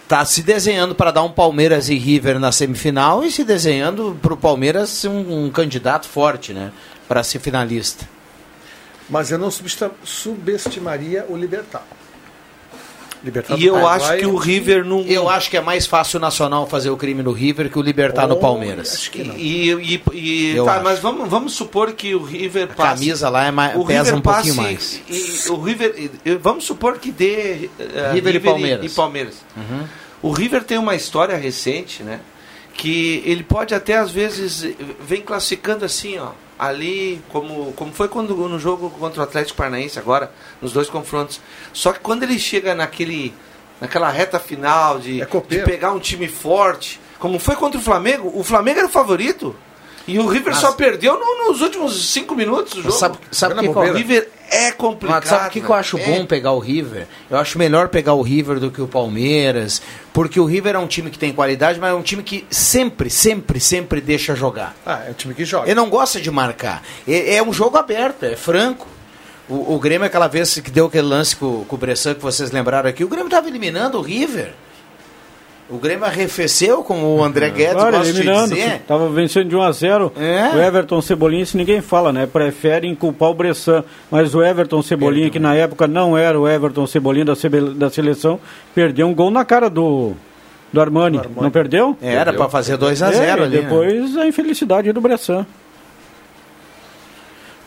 Tá se desenhando para dar um Palmeiras e River na semifinal e se desenhando para o Palmeiras ser um, um candidato forte, né? para ser finalista. Mas eu não subestimaria o Libertar. Libertar E eu Paraguai- acho que o River não. Eu acho que é mais fácil o Nacional fazer o crime no River que o Libertar no Oh, Palmeiras. acho que não. E, e, e- Eu tá, acho. mas vamos, vamos supor que o River A passe. camisa lá é mais, o pesa River um pouquinho passe mais. E, o River, e- vamos supor que dê eh, River e Palmeiras. E, Palmeiras. Uhum. O River tem uma história recente, né? Que ele pode até às vezes eh, vem classificando assim, ó, ali como como foi quando no jogo contra o Atlético Paranaense agora, nos dois confrontos. Só que quando ele chega naquele naquela reta final de, É de pegar um time forte, como foi contra o Flamengo, o Flamengo era o favorito. E o River Mas- só perdeu no- nos últimos cinco minutos do jogo. Sabe, sabe que o River é complicado. Mas sabe o que, que eu acho né? bom pegar o River? Eu acho melhor pegar o River do que o Palmeiras, porque o River é um time que tem qualidade, mas é um time que sempre, sempre, sempre deixa jogar. Ah, é um time que joga. Ele não gosta de marcar. É, é um jogo aberto, é franco. O, o Grêmio, aquela vez que deu aquele lance com, com o Bressan, que vocês lembraram aqui, o Grêmio estava eliminando o River. O Grêmio arrefeceu, como o André Guedes Claro, gosta de eliminando. dizer. Tava vencendo de 1 a 0 É. O Everton Cebolinha, isso ninguém fala, né? Preferem culpar o Bressan. Mas o Everton Cebolinha, que na época não era o Everton Cebolinha da, da seleção, perdeu um gol na cara do, do, Armani. Não perdeu? Era para fazer 2 a 0 É, ali. né? Depois a infelicidade do Bressan.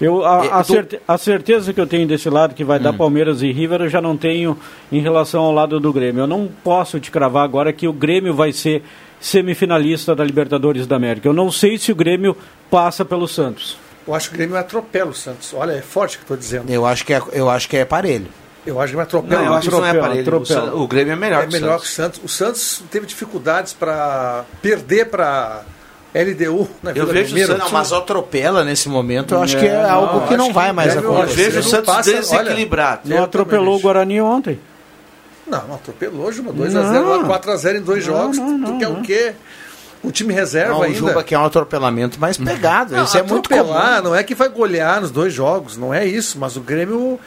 Eu, a, É, a a certeza que eu tenho desse lado, que vai dar Hum. Palmeiras e River, eu já não tenho em relação ao lado do Grêmio. Eu não posso te cravar agora que o Grêmio vai ser semifinalista da Libertadores da América. Eu não sei se o Grêmio passa pelo Santos. Eu acho que o Grêmio atropela o Santos. Olha, é forte que eu tô dizendo. Eu acho que é, eu acho que é parelho. Eu acho que vai atropelar. Não, eu acho que não é Atropela, aparelho. O, atropela. O Grêmio é melhor é que o melhor Santos. que o Santos. O Santos teve dificuldades para perder para LDU na Vila vejo o. Santos- Não, mas atropela nesse momento, eu acho É, que é não, algo que não que vai mais deve- acontecer. Eu vejo o Não Santos passa- olha, desequilibrado. Não Eu atropelou o Guarani ontem. Não, não atropelou, Juba. 2x0, Não. 4x0 em dois Não, jogos. não, tu não, quer não. o quê? O time reserva Não, o ainda. Juba que é um atropelamento mais pegado. Não, Isso é muito comum. atropelar, não é que vai golear nos dois jogos, não é isso, mas o Grêmio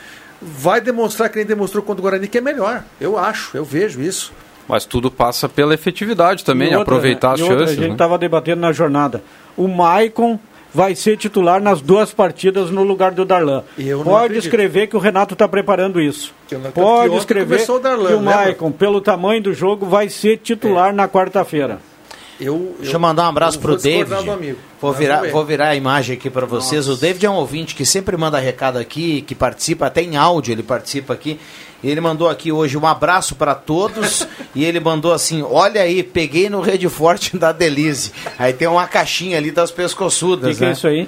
vai demonstrar que nem demonstrou contra o Guarani que é melhor. Eu acho, eu vejo isso. Mas tudo passa pela efetividade também, outra, aproveitar né? as E outra, chances. A gente né? estava debatendo na jornada. O Maicon vai ser titular nas duas partidas no lugar do Darlan. Pode escrever que o Renato está preparando isso. Que Pode escrever começou o Darlan, que o? Maicon, pelo tamanho do jogo, vai ser titular na quarta-feira. Eu, Deixa eu mandar um abraço eu pro vou discordar David. do amigo. Vou virar, vou virar a imagem aqui para vocês. O David é um ouvinte que sempre manda recado aqui, que participa, até em áudio ele participa aqui. E Ele mandou aqui hoje um abraço para todos e ele mandou assim: Olha aí, peguei no Rede Forte da Delize. Aí tem uma caixinha ali das O pescoçudas. que, que é né? isso aí?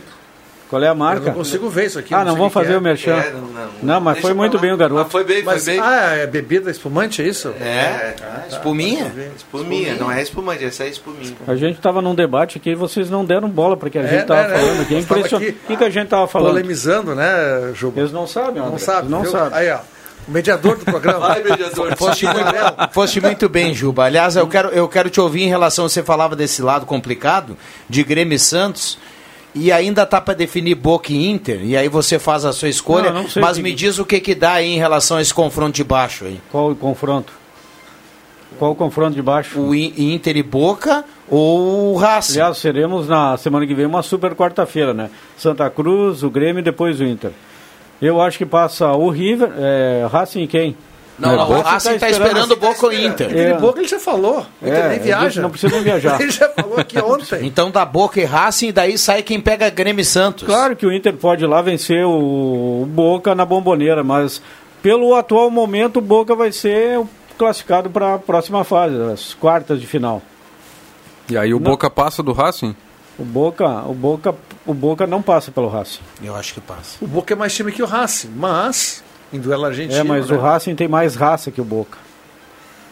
Qual é a Eu marca? não consigo ver isso aqui. ah, não sei vamos o que fazer é. o merchan. É, não, não. Não, mas foi muito bem o garoto. Ah, foi bem, Mas, foi bem. ah, é bebida espumante, é isso? É, espuminha. Espuminha, não é espumante, essa é espuminha. A gente estava num debate aqui e vocês não deram bola para que a É, gente estava né, né? falando aqui. É impressionante. O que, que a gente estava falando? Polemizando, né, Juba? Eles não sabem, Não André. Não viu? sabem. Aí, ó. O mediador do programa. Vai, mediador. Foste muito, foste muito bem, Juba. Aliás, eu quero, eu quero te ouvir em relação, você falava desse lado complicado, de Grêmio e Santos, e ainda tá para definir Boca e Inter, e aí você faz a sua escolha, Não, não sei mas o que- me diz o que que dá aí em relação a esse confronto de baixo aí. Qual o confronto? Qual o confronto de baixo? O Inter e Boca ou o Racing? Aliás, seremos na semana que vem uma super quarta-feira, né? Santa Cruz, o Grêmio e depois o Inter. Eu acho que passa o River, é, Racing e quem? Não, É, não, o Racing tá esperando Boca ou Inter. Inter e Boca ele já falou. O Inter É, nem a viaja. não precisa nem viajar. ele já falou aqui ontem. Então dá Boca e Racing, e daí sai quem pega Grêmio e Santos. Claro que o Inter pode ir lá vencer o, o Boca na bomboneira, mas pelo atual momento o Boca vai ser o classificado para a próxima fase, as quartas de final. E aí o Boca passa do Racing? O Boca, o Boca, o Boca não passa pelo Racing. Eu acho que passa. O Boca é mais time que o Racing, mas em duelo argentino. É, mas né? o Racing tem mais raça que o Boca.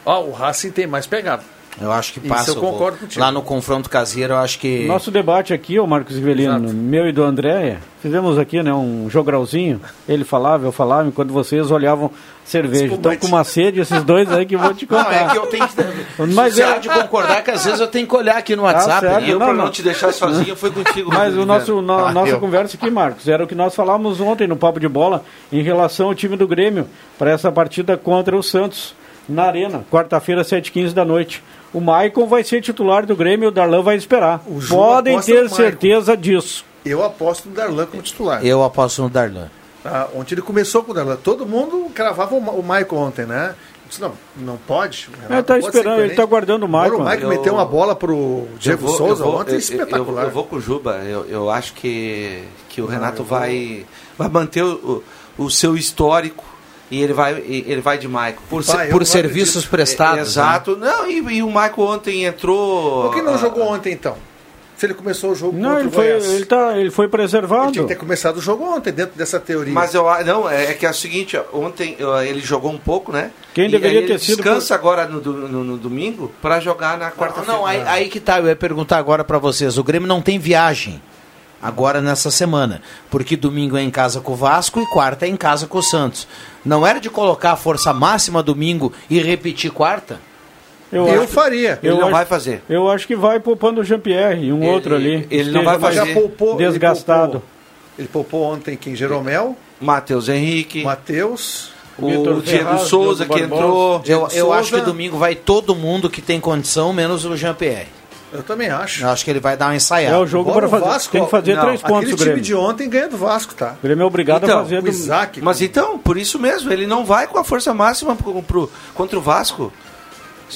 Ó, o Racing tem mais pegada. Eu acho que Isso passa eu o concordo Boca. contigo. Lá no confronto caseiro, eu acho que... Nosso debate aqui, o Marcos Rivelino, Exato. meu e do André, fizemos aqui né, um jogralzinho. Ele falava, eu falava, enquanto vocês olhavam cerveja. Estão com uma sede, esses dois aí que eu vou te Não, contar. é que eu tenho que... Mas Você é- de concordar que às vezes eu tenho que olhar aqui no WhatsApp. certo. né? Eu, Não, pra não. não te deixar sozinho, foi contigo. Mas o nosso, no- Ah, nossa eu. conversa aqui, Marcos, era o que nós falávamos ontem no Papo de Bola em relação ao time do Grêmio para essa partida contra o Santos na Arena, quarta-feira, 7h15 da noite. O Maicon vai ser titular do Grêmio, o Darlan vai esperar. Podem ter Maicon. certeza disso. Eu aposto no Darlan como titular. Eu aposto no Darlan. Ah, ontem ele começou com o Darlan. Todo mundo cravava o, Ma- o Michael ontem, né? Eu disse, não, não pode. Tá pode ser esperando, ele coerente. tá guardando o Agora Michael. O Michael Eu- meteu uma bola pro Diego Eu vou- Souza eu vou- ontem, eu- eu- espetacular. Eu, vou com o Juba. Eu, eu acho que, que o Não, Renato eu vou- vai, vai manter o, o seu histórico e ele vai, ele vai de Michael. Por, se- por serviços prestados. né? Exato. Não, e, e o Michael ontem entrou. Por que não ah, jogou ontem, então? Se ele começou o jogo Não, contra ele o foi, Goiás. ele, tá, ele foi Ele preservado. tinha que ter começado o jogo ontem, dentro dessa teoria. Mas eu a- não, é, é que é o seguinte, ontem ele jogou um pouco, né? Quem E deveria ter ele sido descansa agora no, no- no domingo para jogar na quarta-feira. Não, aí, aí que tá, eu ia perguntar agora pra vocês. O Grêmio não tem viagem agora nessa semana, porque domingo é em casa com o Vasco e quarta é em casa com o Santos. Não era de colocar a força máxima domingo e repetir quarta? Eu acho- faria. Ele não acho- vai fazer. Eu acho que vai poupando o Jean-Pierre e um Ele- outro ali. ele não vai mais já fazer. poupou, ele Desgastado. poupou- Ele poupou ontem quem? Jeromel, Matheus Henrique, Matheus. o Diego Ferraz, Souza que entrou. Eu, eu Souza. acho que domingo vai todo mundo que tem condição, menos o Jean-Pierre. Eu também acho. Eu acho que ele vai dar uma ensaiada. É o jogo para o fazer. Vasco, tem que fazer não, três pontos Aquele o time Grêmio. de ontem ganha do Vasco, tá? O Grêmio é obrigado Então, a fazer. O do- Isaac. Mas então, por isso mesmo, ele não vai com a força máxima pro, pro- contra o Vasco.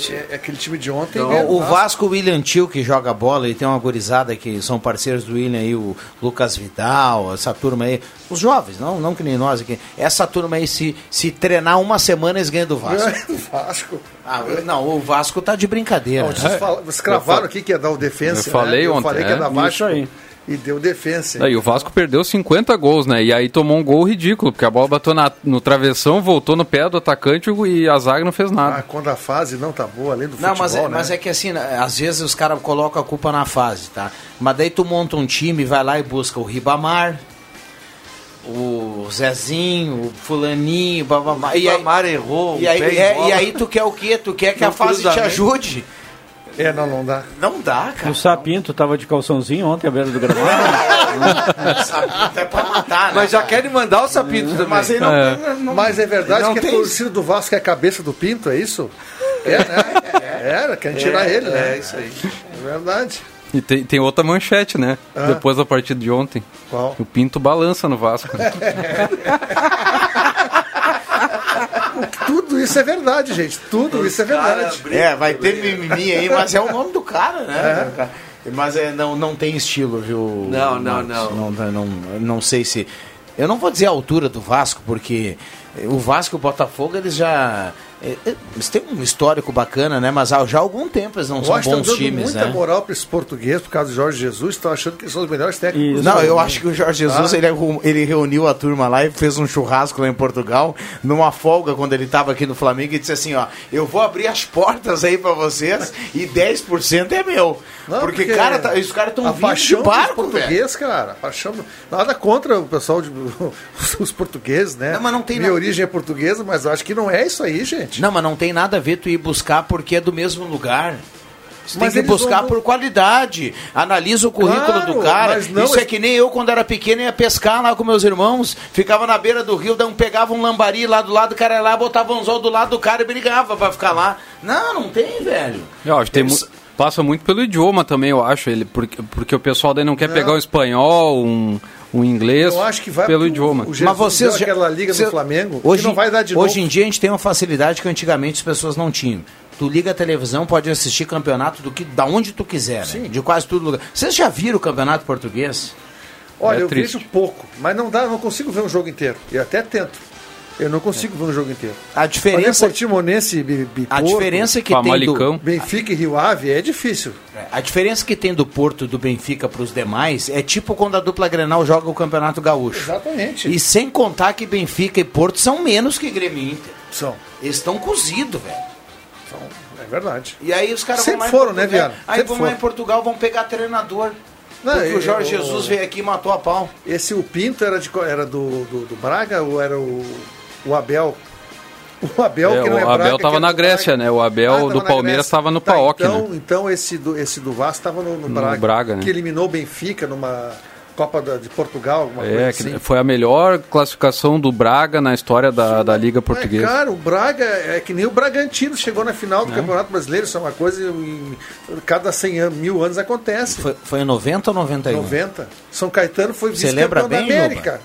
É, aquele time de ontem Então, o Vasco, o William Tio, que joga bola, e tem uma gurizada que são parceiros do William aí, o Lucas Vidal, essa turma aí. Os jovens, não, não que nem nós aqui. Essa turma aí, se, se treinar uma semana, eles ganham do Vasco. Ganha do Vasco. Ah, não, o Vasco tá de brincadeira. Não, vocês, fala- vocês cravaram aqui que ia dar o defensa. Eu falei né? Eu ontem, falei que ia é. dar Vasco. Isso aí. E deu defensa. Aí o Vasco perdeu 50 gols, né? E aí tomou um gol ridículo, porque a bola bateu na- no travessão, voltou no pé do atacante e a zaga não fez nada. Ah, quando a fase não tá boa, além do Não, futebol, mas é, né? mas é que assim, né, às vezes os caras colocam a culpa na fase, tá? Mas daí tu monta um time, vai lá e busca o Ribamar, o Zezinho, o Fulaninho, bababá. E aí, Ribamar errou, e aí, é, e aí tu quer o quê? Tu quer que No a fase te cruzamento. ajude? É, não, não dá. Não dá, cara. O Sapinto tava de calçãozinho ontem à beira do gramado. Até pra matar, né? Mas já querem mandar o Sapito também. Mas ele não, É. não- Mas é verdade Não que a tem torcida do Vasco é a cabeça do Pinto, é isso? É, né? Era, querem tirar ele, né? É isso aí. É verdade. E tem, tem outra manchete, né? Ah. Depois da partida de ontem. Qual? O Pinto balança no Vasco. Tudo isso é verdade, gente. Tudo isso é verdade. É, vai ter mimimi aí, mas é o nome do cara, né? Mas é, não, não tem estilo, viu? Não, não, não. não. Não, não sei se. Eu não vou dizer a altura do Vasco, porque o Vasco e o Botafogo, eles já. É, é, Eles têm um histórico bacana, né? Mas já há algum tempo eles não são bons dando times, muita né? moral para esses portugueses por causa do Jorge Jesus, estão achando que eles são os melhores técnicos. do Não, eu acho que o Jorge Jesus Ah. ele, ele reuniu a turma lá e fez um churrasco lá em Portugal, numa folga quando ele estava aqui no Flamengo e disse assim: ó, eu vou abrir as portas aí pra vocês e 10% é meu. Não, porque, cara, tá- os caras estão vindo de barco, velho. português, cara. Paixão, nada contra o pessoal, de, os portugueses, né? Não, mas não tem Minha nada- origem é portuguesa, mas eu acho que não é isso aí, gente. Não, mas não tem nada a ver tu ir buscar porque é do mesmo lugar. Você tem Mas que eles buscar vão- por qualidade. Analisa o currículo Claro, do cara. não Isso é que nem eu, quando era pequeno, ia pescar lá com meus irmãos. Ficava na beira do rio, um pegava um lambari lá do lado, o cara ia lá, botava um anzol do lado do cara e brigava pra ficar lá. Não, não tem, velho. Eu acho que tem Eles- mu- passa muito pelo idioma também, eu acho. Ele, porque, porque o pessoal daí não quer Não. pegar um espanhol, um, um inglês Eu acho que vai pelo idioma. o Mas vocês já- aquela liga cê- do Flamengo, hoje, que não vai dar de hoje novo. em dia a gente tem uma facilidade que antigamente as pessoas não tinham. Tu liga a televisão, pode assistir campeonato do que da onde tu quiser, né? de quase todo lugar. Vocês já viram o campeonato português? Olha, É eu triste. vejo pouco, mas não dá, não consigo ver um jogo inteiro. Eu até tento. Eu não consigo ver um jogo inteiro. A diferença, Olha, Portimonense, a diferença que tem do. Benfica e Rio Ave é difícil. a diferença que tem do Porto e do Benfica para os demais é tipo quando a dupla Grenal joga o Campeonato Gaúcho. Exatamente. E sem contar que Benfica e Porto são menos que Grêmio e Inter. São. Eles estão cozidos, velho. São. É verdade. E aí os caras vão lá foram, né. Viana? Aí Sempre vão lá foram. em Portugal, vão pegar treinador. Não, porque eu- o Jorge eu- Jesus veio aqui e matou a pau. Esse o Pinto era, de, era do, do, do Braga ou era o, o Abel? O Abel É, que não é o Braga, Abel que tava é na Grécia, Braga. né? O Abel Ah, do Palmeiras estava no Tá, PAOK, então, né? Então esse do, esse do Vasco estava no, no, No Braga, Braga, né? que eliminou o Benfica numa, Copa da- de Portugal, alguma É, coisa que assim. foi a melhor classificação do Braga na história da, da Liga É, Portuguesa. cara, o Braga é que nem o Bragantino chegou na final do Campeonato Brasileiro, isso é uma coisa em cada 100 anos, mil anos acontece. Foi, foi em 90 ou 91? 90. São Caetano foi Você lembra vice-campeão bem, da América.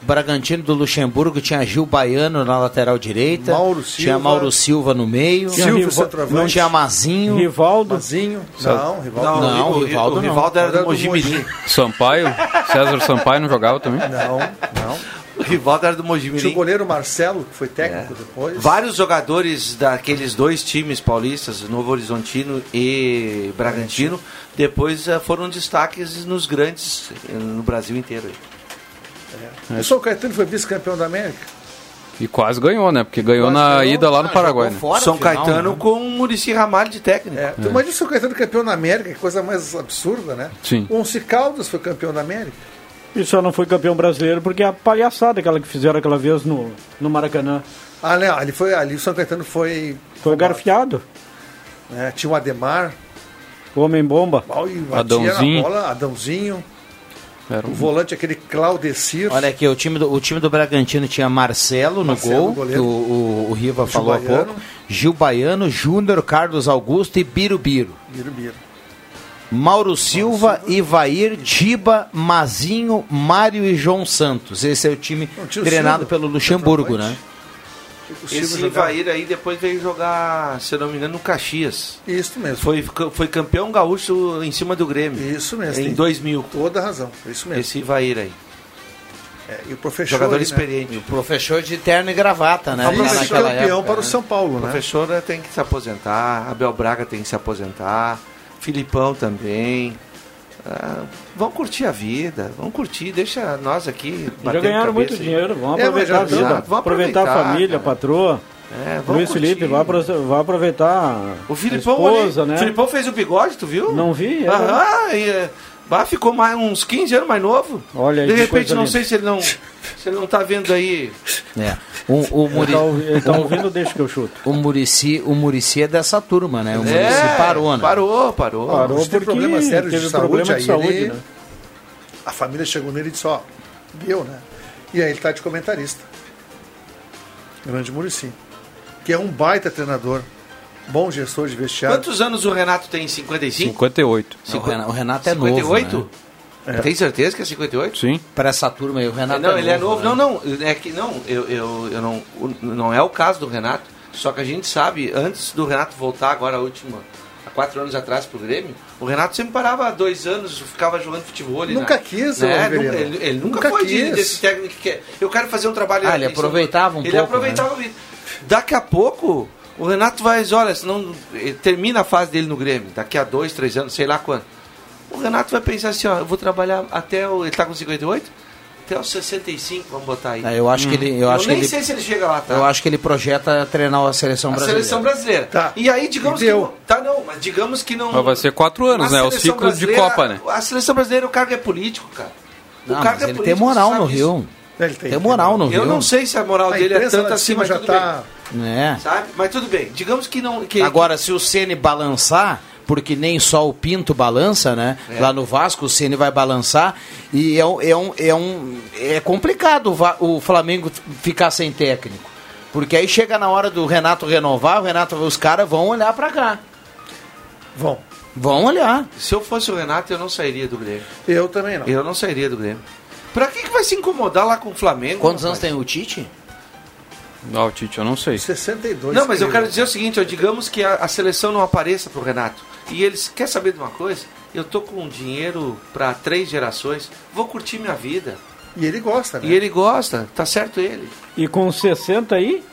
Bragantino do Luxemburgo tinha Gil Baiano na lateral direita. Mauro Tinha Silva. Mauro Silva no meio. Tinha Silvio. Não tinha Mazinho. Rivaldo. Mazinho. Não, Rivaldo Não, o Rivaldo o não. Rivaldo era Era do do Mojimirim. Sampaio, César Sampaio não jogava também? Não, não. O Rivaldo era do Tinha o goleiro Marcelo, que foi técnico É. depois. Vários jogadores daqueles dois times paulistas, Novo Horizontino e Bragantino, depois eh, foram destaques nos grandes eh, no Brasil inteiro. O São Caetano foi vice-campeão da América. E quase ganhou, né? Porque ganhou Quase na ganhou. ida lá no Ah, Paraguai. Né? São final, Caetano né? com o Murici Ramalho de técnico. É. Tu imagina o São Caetano campeão da América, que coisa mais absurda, né? Sim. O Once Caldas foi campeão da América. E só não foi campeão brasileiro porque é a palhaçada aquela que fizeram aquela vez no, no Maracanã. Ah, não, ali, foi, ali o São Caetano foi. Foi garfiado. né? Tinha o Ademar, Homem-bomba. ó, e batia Adãozinho. bola, Adãozinho. Era O um- volante, aquele Claudecir. Olha aqui, o time, do, o time do Bragantino tinha Marcelo no Marcelo, gol, que o, o, o Riva Gil falou há Baiano. pouco. Gil Baiano, Júnior, Carlos Augusto e Birubiru. Birubiru. Mauro Silva, Ivair, Tiba, Mazinho, Mário e João Santos. Esse é o time treinado Silva, pelo Luxemburgo, né? O Esse jogava- Ivair aí depois veio jogar, se eu não me engano, no Caxias. Isso mesmo. Foi, foi campeão gaúcho em cima do Grêmio. Isso mesmo. Em tem 2000. Toda a razão. Isso mesmo. Esse Ivair aí. É, e o professor. Jogador né? experiente. O professor de terno e gravata, né? O professor campeão época, para o né? São Paulo, O né? professor tem que se aposentar, Abel Braga tem que se aposentar, Filipão também. Ah, vamos curtir a vida, vamos curtir, deixa nós aqui. Já ganharam muito dinheiro. Vamos É, aproveitar já- a vida. exato, vamos aproveitar, a aproveitar, família, a patroa. É, Luiz Felipe, vai, apro- vai aproveitar O a Filipão, esposa, olha, né? o Filipão fez o bigode, tu viu? Não vi, é. Aham, e, bah, ficou mais, uns 15 anos mais novo. Olha aí, De repente, não linda. sei se ele não, se ele não tá vendo aí. É. O, o, Muri, Ele tá, ele tá ouvindo, deixa que eu chuto. o, Murici, o Murici é dessa turma, né? O Murici É, parou, né? Parou, parou. Parou porque problema sério de teve saúde, problema de aí saúde, ele- né? A família chegou nele e disse, ó, deu, né? E aí ele tá de comentarista. Grande Murici. Que é um baita treinador. Bom gestor de vestiário. Quantos anos o Renato tem? 55? 58. Não, o Renato- o Renato é 58? novo, né? Tem certeza que é 58? Sim. Para essa turma aí, o Renato não, ele é novo. né? Não, não, é que não, eu, eu, eu não, não é o caso do Renato. Só que a gente sabe, antes do Renato voltar agora a última, há quatro anos atrás pro Grêmio, o Renato sempre parava há dois anos, ficava jogando futebol. Nunca na- quis, né? nunca, ele, ele nunca, Nunca foi quis. desse técnico que quer. Eu quero fazer um trabalho. Ah, ele aproveitava um ele pouco, aproveitava. Daqui a pouco, o Renato vai, olha, senão ele termina a fase dele no Grêmio, daqui a dois, três anos, sei lá quando. O Renato vai pensar assim, ó, eu vou trabalhar até o. Ele tá com 58? Até os 65, vamos botar aí. Ah, eu acho que ele- eu acho que nem ele- sei se ele chega lá, tá? Eu acho que ele projeta treinar a seleção a brasileira. seleção brasileira. Tá. E aí, digamos E que. não- Tá, não, mas digamos que não. Mas vai ser quatro anos, né? Os seleção ciclos de Copa, né? A seleção brasileira, o cargo é político, cara. O Não, cargo mas é ele político, tem moral no isso? Rio. Ele tem, Tem moral no Rio. Eu não sei se a moral A dele é tanta de assim, já tudo tá... É. bem. Sabe? Mas tudo bem. Digamos que não. Que, Agora, se o Ceni balançar, porque nem só o Pinto balança, né? É. Lá no Vasco o Ceni vai balançar e é, um, é, um, é, um, é complicado o, o Flamengo ficar sem técnico. Porque aí chega na hora do Renato renovar, o Renato, os caras vão olhar pra cá. Vão. Vão olhar. Se eu fosse o Renato, eu não sairia do Grêmio. Eu também não. Eu não sairia do Grêmio. Pra que, que vai se incomodar lá com o Flamengo? Quantos rapaz? anos tem o Tite? Não, o Tite, eu não sei. 62. Não, mas eu quero dizer o seguinte, ó, digamos que a, a seleção não apareça pro Renato. E eles, quer saber de uma coisa? Eu tô com dinheiro para três gerações, vou curtir minha vida. E ele gosta, né? E ele gosta, tá certo ele. E com 60 aí,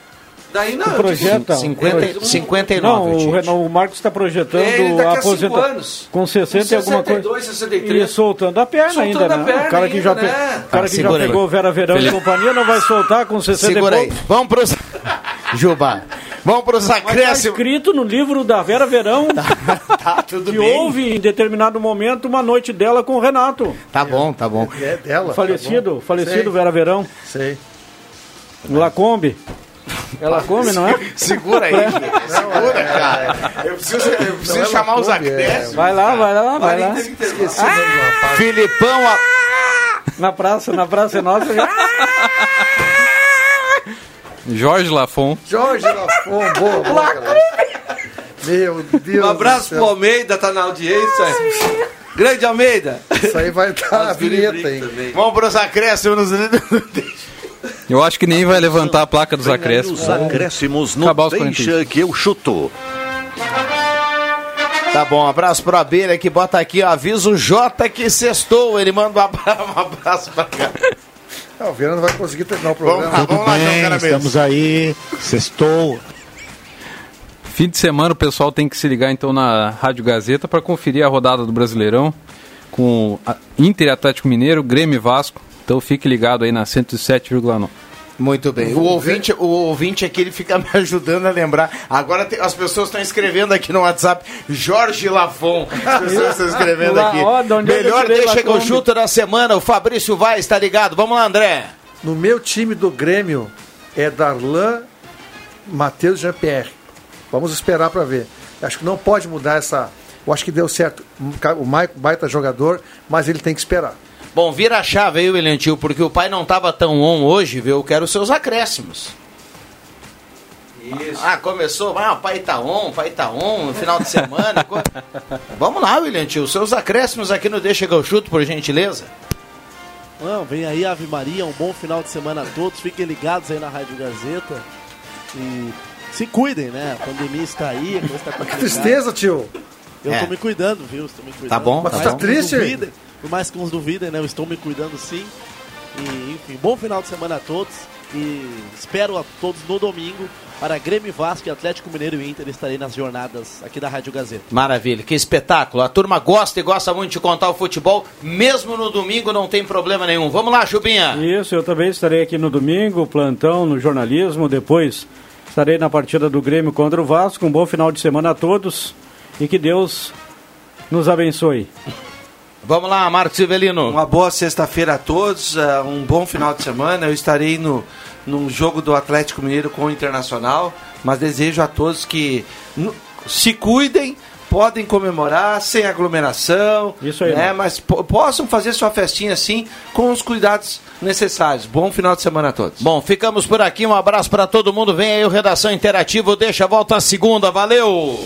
Daí não, projeta. digo, 50, um- 59, Não, o, Tite. Renan- o Marcos está projetando Ele cinco aposentadoria. anos. Com 60 e alguma coisa. 62, 63. E soltando a perna Soltando ainda, a né? perna o cara que já, ainda, né? cara Ah, que já pegou Vera Verão e companhia não vai soltar com 60 Segura e aí. pouco. Vamos pros. Juba. Vamos pros Mas tá acréscimos. escrito no livro da Vera Verão Tá, tudo que bem. houve em determinado momento uma noite dela com o Renato. Tá bom, tá bom. É dela. falecido, tá bom. falecido Sei, Vera Verão. Sei. Lacombe. Ela come, não é? Segura aí. Segura, cara. Eu preciso, eu preciso Não, chamar ela os come, é. acréscimos. Vai lá, vai lá, vai lá. Esqueci o nome do rapaz. Filipão, a- Na praça, na praça é nossa. já- Jorge Lafon. Jorge Lafon, boa, boa, cara. Meu Deus. Um abraço do céu. pro Almeida, tá na audiência. Grande Almeida. Isso aí vai estar a vinheta, hein? Vamos pros acréscimos. Eu acho que nem vai levantar a placa dos acréscimos. Os acréscimos no Acabar os Deixa 45. que eu chuto. Tá bom, abraço pro Abelha que bota aqui, ó, avisa o Jota que sextou. Ele manda um abra- um abraço pra cá. Não, o Viana não vai conseguir terminar o programa. Vamos lá, vamos lá, Bem, Caramês. estamos aí, sextou. Fim de semana o pessoal tem que se ligar então na Rádio Gazeta para conferir a rodada do Brasileirão com Inter Atlético Mineiro, Grêmio e Vasco. Então fique ligado aí na 107,9. Muito bem. O ouvinte, o ouvinte aqui ele fica me ajudando a lembrar. Agora tem- as pessoas estão escrevendo aqui no WhatsApp Jorge Lafon. As pessoas estão escrevendo aqui. é Melhor deixa que eu chuto da semana. O Fabrício vai, está ligado. Vamos lá, André. No meu time do Grêmio é Darlan, Matheus e Jean-Pierre. Vamos esperar para ver. Acho que não pode mudar essa. Eu acho que deu certo. O Maico, baita jogador, mas ele tem que esperar. Bom, vira a chave aí, William Tio, porque o pai não estava tão on hoje, viu? Eu quero os seus acréscimos. Isso. Ah, começou. Ah, o pai tá on, o pai tá on, no final de semana. co- Vamos lá, William Tio, seus acréscimos aqui no Deixa que eu chuto, por gentileza. Não, vem aí Ave Maria, um bom final de semana a todos. Fiquem ligados aí na Rádio Gazeta. E se cuidem, né? A pandemia está aí, a coisa está Que tristeza, tio. Eu É. tô me cuidando, viu? Estou me cuidando. Tá bom, Por tá uns triste? duvidem, por mais que uns duvidem, né? Eu estou me cuidando sim. E, enfim, bom final de semana a todos. E espero a todos no domingo para Grêmio Vasco e Atlético Mineiro e Inter estarei nas jornadas aqui da Rádio Gazeta. Maravilha, que espetáculo. A turma gosta e gosta muito de contar o futebol, mesmo no domingo não tem problema nenhum. Vamos lá, Chubinha. Isso, eu também estarei aqui no domingo, plantão no jornalismo. Depois estarei na partida do Grêmio contra o Vasco. Um bom final de semana a todos e que Deus nos abençoe. Vamos lá, Marcos Ivelino. Uma boa sexta-feira a todos, eh, um bom final de semana. Eu estarei no, no jogo do Atlético Mineiro com o Internacional, mas desejo a todos que se cuidem, podem comemorar sem aglomeração, Isso aí, né, mano. mas po- possam fazer sua festinha assim com os cuidados necessários. Bom final de semana a todos. Bom, ficamos por aqui. Um abraço para todo mundo. Vem aí o Redação Interativo. Deixa a volta a segunda. Valeu!